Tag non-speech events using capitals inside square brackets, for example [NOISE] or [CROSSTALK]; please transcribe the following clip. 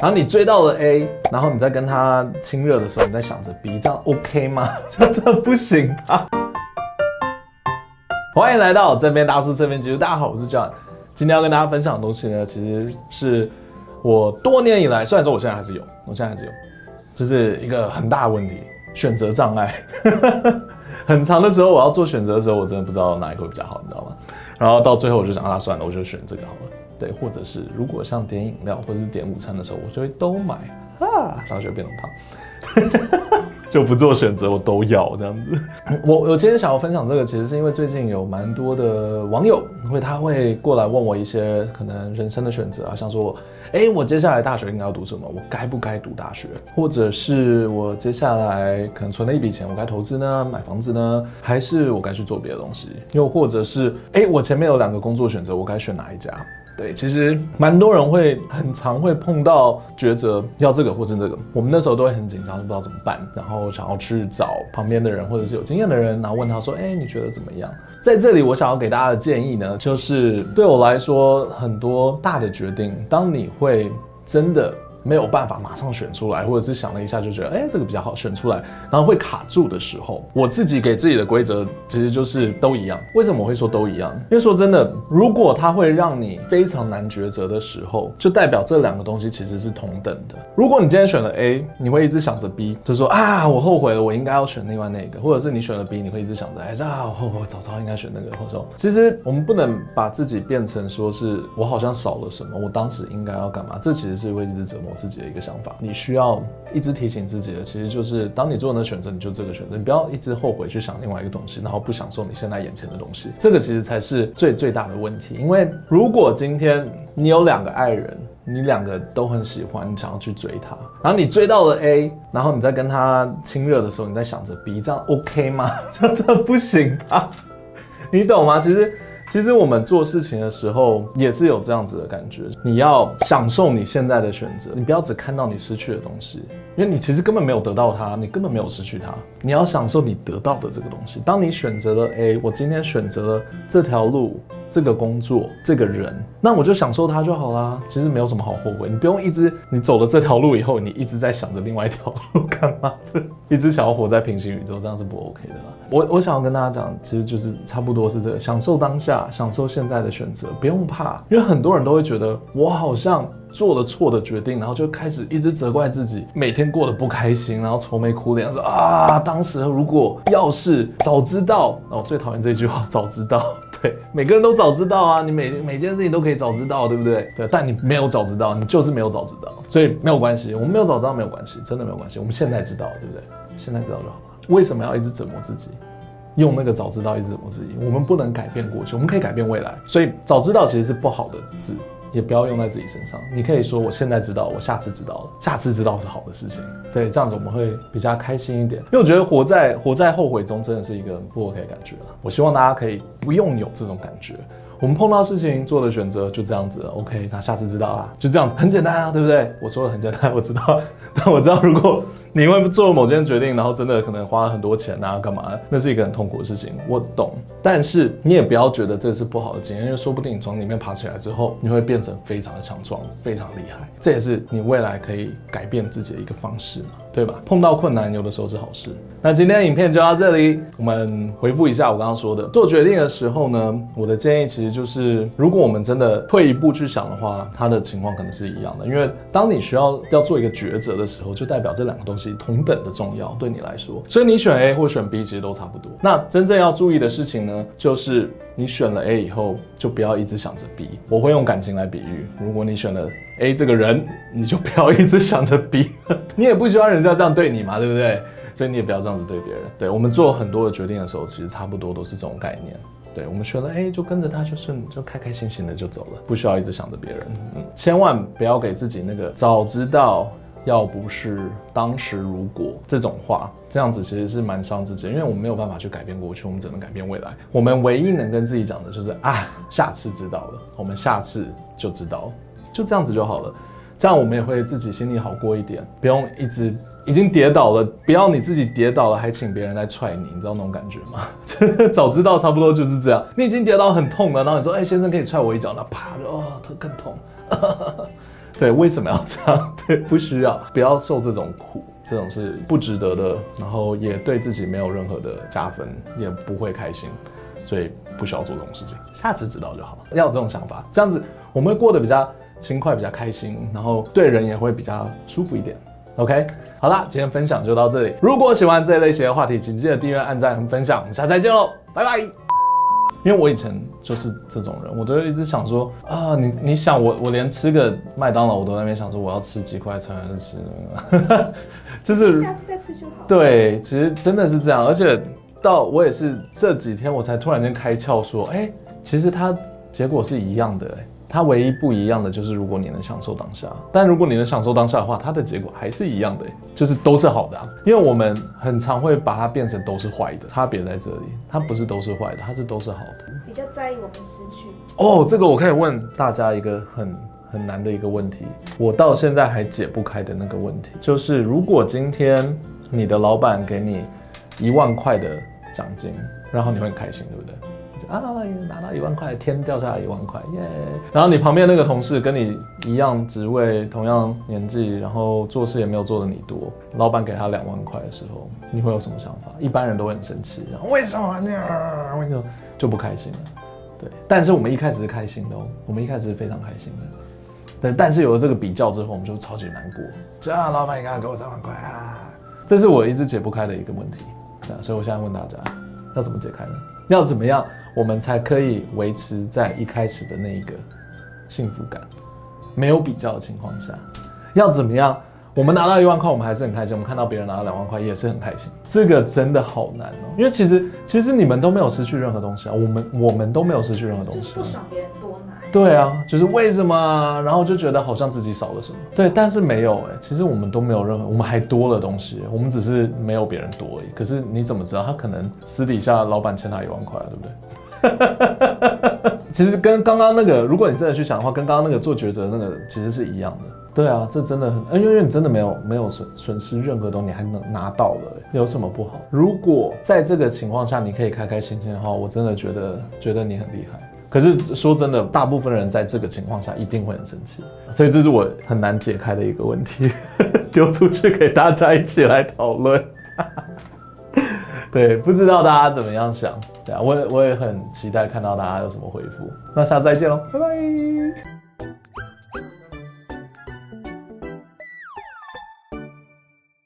然后你追到了 A，然后你在跟他亲热的时候，你在想着 B，这样 OK 吗？这 [LAUGHS] 这不行吧？欢迎来到这边大叔这边记录，大家好，我是 John。今天要跟大家分享的东西呢，其实是我多年以来，虽然说我现在还是有，我现在还是有，就是一个很大的问题，选择障碍。[LAUGHS] 很长的时候，我要做选择的时候，我真的不知道哪一个会比较好，你知道吗？然后到最后，我就想，啊，算了，我就选这个好了。对，或者是如果像点饮料或者是点午餐的时候，我就会都买啊，然后就会变成胖，[LAUGHS] 就不做选择，我都要这样子。[LAUGHS] 我我今天想要分享这个，其实是因为最近有蛮多的网友因为他会过来问我一些可能人生的选择啊，像说，哎，我接下来大学应该要读什么？我该不该读大学？或者是我接下来可能存了一笔钱，我该投资呢？买房子呢？还是我该去做别的东西？又或者是，哎，我前面有两个工作选择，我该选哪一家？对，其实蛮多人会很常会碰到抉择，要这个或是这个。我们那时候都会很紧张，不知道怎么办，然后想要去找旁边的人或者是有经验的人，然后问他说：“哎，你觉得怎么样？”在这里，我想要给大家的建议呢，就是对我来说，很多大的决定，当你会真的。没有办法马上选出来，或者是想了一下就觉得，哎，这个比较好选出来，然后会卡住的时候，我自己给自己的规则其实就是都一样。为什么我会说都一样？因为说真的，如果它会让你非常难抉择的时候，就代表这两个东西其实是同等的。如果你今天选了 A，你会一直想着 B，就说啊，我后悔了，我应该要选另外那个，或者是你选了 B，你会一直想着，哎，啊，我后悔，早知道应该选那个。或者说，其实我们不能把自己变成说是我好像少了什么，我当时应该要干嘛？这其实是会一直折磨我自己的一个想法。你需要一直提醒自己的，其实就是当你做那选择，你就这个选择，你不要一直后悔去想另外一个东西，然后不享受你现在眼前的东西。这个其实才是最最大的问题。因为如果今天你有两个爱人，你两个都很喜欢，你想要去追他，然后你追到了 A，然后你在跟他亲热的时候，你在想着 B，这样 OK 吗？这 [LAUGHS] 这不行吧？[LAUGHS] 你懂吗？其实。其实我们做事情的时候也是有这样子的感觉，你要享受你现在的选择，你不要只看到你失去的东西，因为你其实根本没有得到它，你根本没有失去它，你要享受你得到的这个东西。当你选择了 A，我今天选择了这条路。这个工作，这个人，那我就享受它就好啦。其实没有什么好后悔，你不用一直你走了这条路以后，你一直在想着另外一条路干嘛？这一直想要活在平行宇宙，这样是不 OK 的啦。我我想要跟大家讲，其实就是差不多是这个，享受当下，享受现在的选择，不用怕，因为很多人都会觉得我好像做了错的决定，然后就开始一直责怪自己，每天过得不开心，然后愁眉苦脸，说啊，当时如果要是早知道，我最讨厌这句话，早知道。[LAUGHS] 对，每个人都早知道啊，你每每件事情都可以早知道，对不对？对，但你没有早知道，你就是没有早知道，所以没有关系，我们没有早知道没有关系，真的没有关系，我们现在知道，对不对？现在知道就好了。为什么要一直折磨自己？用那个早知道一直折磨自己？我们不能改变过去，我们可以改变未来。所以早知道其实是不好的字。也不要用在自己身上。你可以说我现在知道，我下次知道了，下次知道是好的事情。对，这样子我们会比较开心一点。因为我觉得活在活在后悔中真的是一个不 OK 的感觉了。我希望大家可以不用有这种感觉。我们碰到事情做的选择就这样子，OK，那下次知道啦，就这样子，很简单啊，对不对？我说的很简单，我知道，[LAUGHS] 但我知道如果。[LAUGHS] 你因为做某件决定，然后真的可能花了很多钱啊，干嘛？那是一个很痛苦的事情，我懂。但是你也不要觉得这是不好的经验，因为说不定你从里面爬起来之后，你会变成非常的强壮，非常厉害。这也是你未来可以改变自己的一个方式嘛，对吧？碰到困难，有的时候是好事。那今天的影片就到这里，我们回复一下我刚刚说的，做决定的时候呢，我的建议其实就是，如果我们真的退一步去想的话，它的情况可能是一样的。因为当你需要要做一个抉择的时候，就代表这两个东西同等的重要，对你来说。所以你选 A 或选 B 其实都差不多。那真正要注意的事情呢，就是你选了 A 以后，就不要一直想着 B。我会用感情来比喻，如果你选了 A 这个人，你就不要一直想着 B。[LAUGHS] 你也不希望人家这样对你嘛，对不对？所以你也不要这样子对别人。对，我们做很多的决定的时候，其实差不多都是这种概念。对，我们选了 A，就跟着他，就顺，就开开心心的就走了，不需要一直想着别人。嗯，千万不要给自己那个早知道，要不是当时如果这种话，这样子其实是蛮伤自己，因为我们没有办法去改变过去，我们只能改变未来。我们唯一能跟自己讲的就是啊，下次知道了，我们下次就知道，就这样子就好了。这样我们也会自己心里好过一点，不用一直已经跌倒了，不要你自己跌倒了还请别人来踹你，你知道那种感觉吗？[LAUGHS] 早知道差不多就是这样，你已经跌倒很痛了，然后你说，哎、先生可以踹我一脚，那啪就哦，特更痛。[LAUGHS] 对，为什么要这样？[LAUGHS] 对，不需要，不要受这种苦，这种是不值得的，然后也对自己没有任何的加分，也不会开心，所以不需要做这种事情。下次知道就好了，要有这种想法，这样子我们会过得比较轻快，比较开心，然后对人也会比较舒服一点。OK，好啦，今天分享就到这里。如果喜欢这一类型的话题，请记得订阅、按赞和分享。我们下次再见喽，拜拜。因为我以前就是这种人，我都一直想说啊，你你想我，我连吃个麦当劳，我都在那边想说我要吃几块才能吃，[LAUGHS] 就是下次再吃就好。对，其实真的是这样，而且到我也是这几天我才突然间开窍说，哎、欸，其实它结果是一样的、欸。它唯一不一样的就是，如果你能享受当下，但如果你能享受当下的话，它的结果还是一样的，就是都是好的啊。因为我们很常会把它变成都是坏的，差别在这里，它不是都是坏的，它是都是好的。比较在意我们失去。哦，这个我可以问大家一个很很难的一个问题，我到现在还解不开的那个问题，就是如果今天你的老板给你一万块的奖金，然后你会很开心，对不对？啊，拿到一万块，天掉下来一万块，耶！然后你旁边那个同事跟你一样职位，同样年纪，然后做事也没有做的你多，老板给他两万块的时候，你会有什么想法？一般人都会很生气，然后为什么呢？为什么就不开心了？对，但是我们一开始是开心的哦，我们一开始是非常开心的。但，但是有了这个比较之后，我们就超级难过。这样，老板你刚刚给我三万块啊，这是我一直解不开的一个问题。对，所以我现在问大家，要怎么解开呢？要怎么样？我们才可以维持在一开始的那一个幸福感，没有比较的情况下，要怎么样？我们拿到一万块，我们还是很开心；我们看到别人拿到两万块，也是很开心。这个真的好难哦，因为其实其实你们都没有失去任何东西啊，我们我们都没有失去任何东西。就是不爽别人多拿。对啊，就是为什么？然后就觉得好像自己少了什么。对，但是没有哎，其实我们都没有任何，我们还多了东西，我们只是没有别人多而已。可是你怎么知道他可能私底下老板欠他一万块啊，对不对？[LAUGHS] 其实跟刚刚那个，如果你真的去想的话，跟刚刚那个做抉择的那个其实是一样的。对啊，这真的很，因为你真的没有没有损损失任何东西，还能拿到了，有什么不好？如果在这个情况下你可以开开心心的话，我真的觉得觉得你很厉害。可是说真的，大部分人在这个情况下一定会很生气，所以这是我很难解开的一个问题，[LAUGHS] 丢出去给大家一起来讨论。[LAUGHS] 对，不知道大家怎么样想？对啊，我也我也很期待看到大家有什么回复。那下次再见喽，拜拜。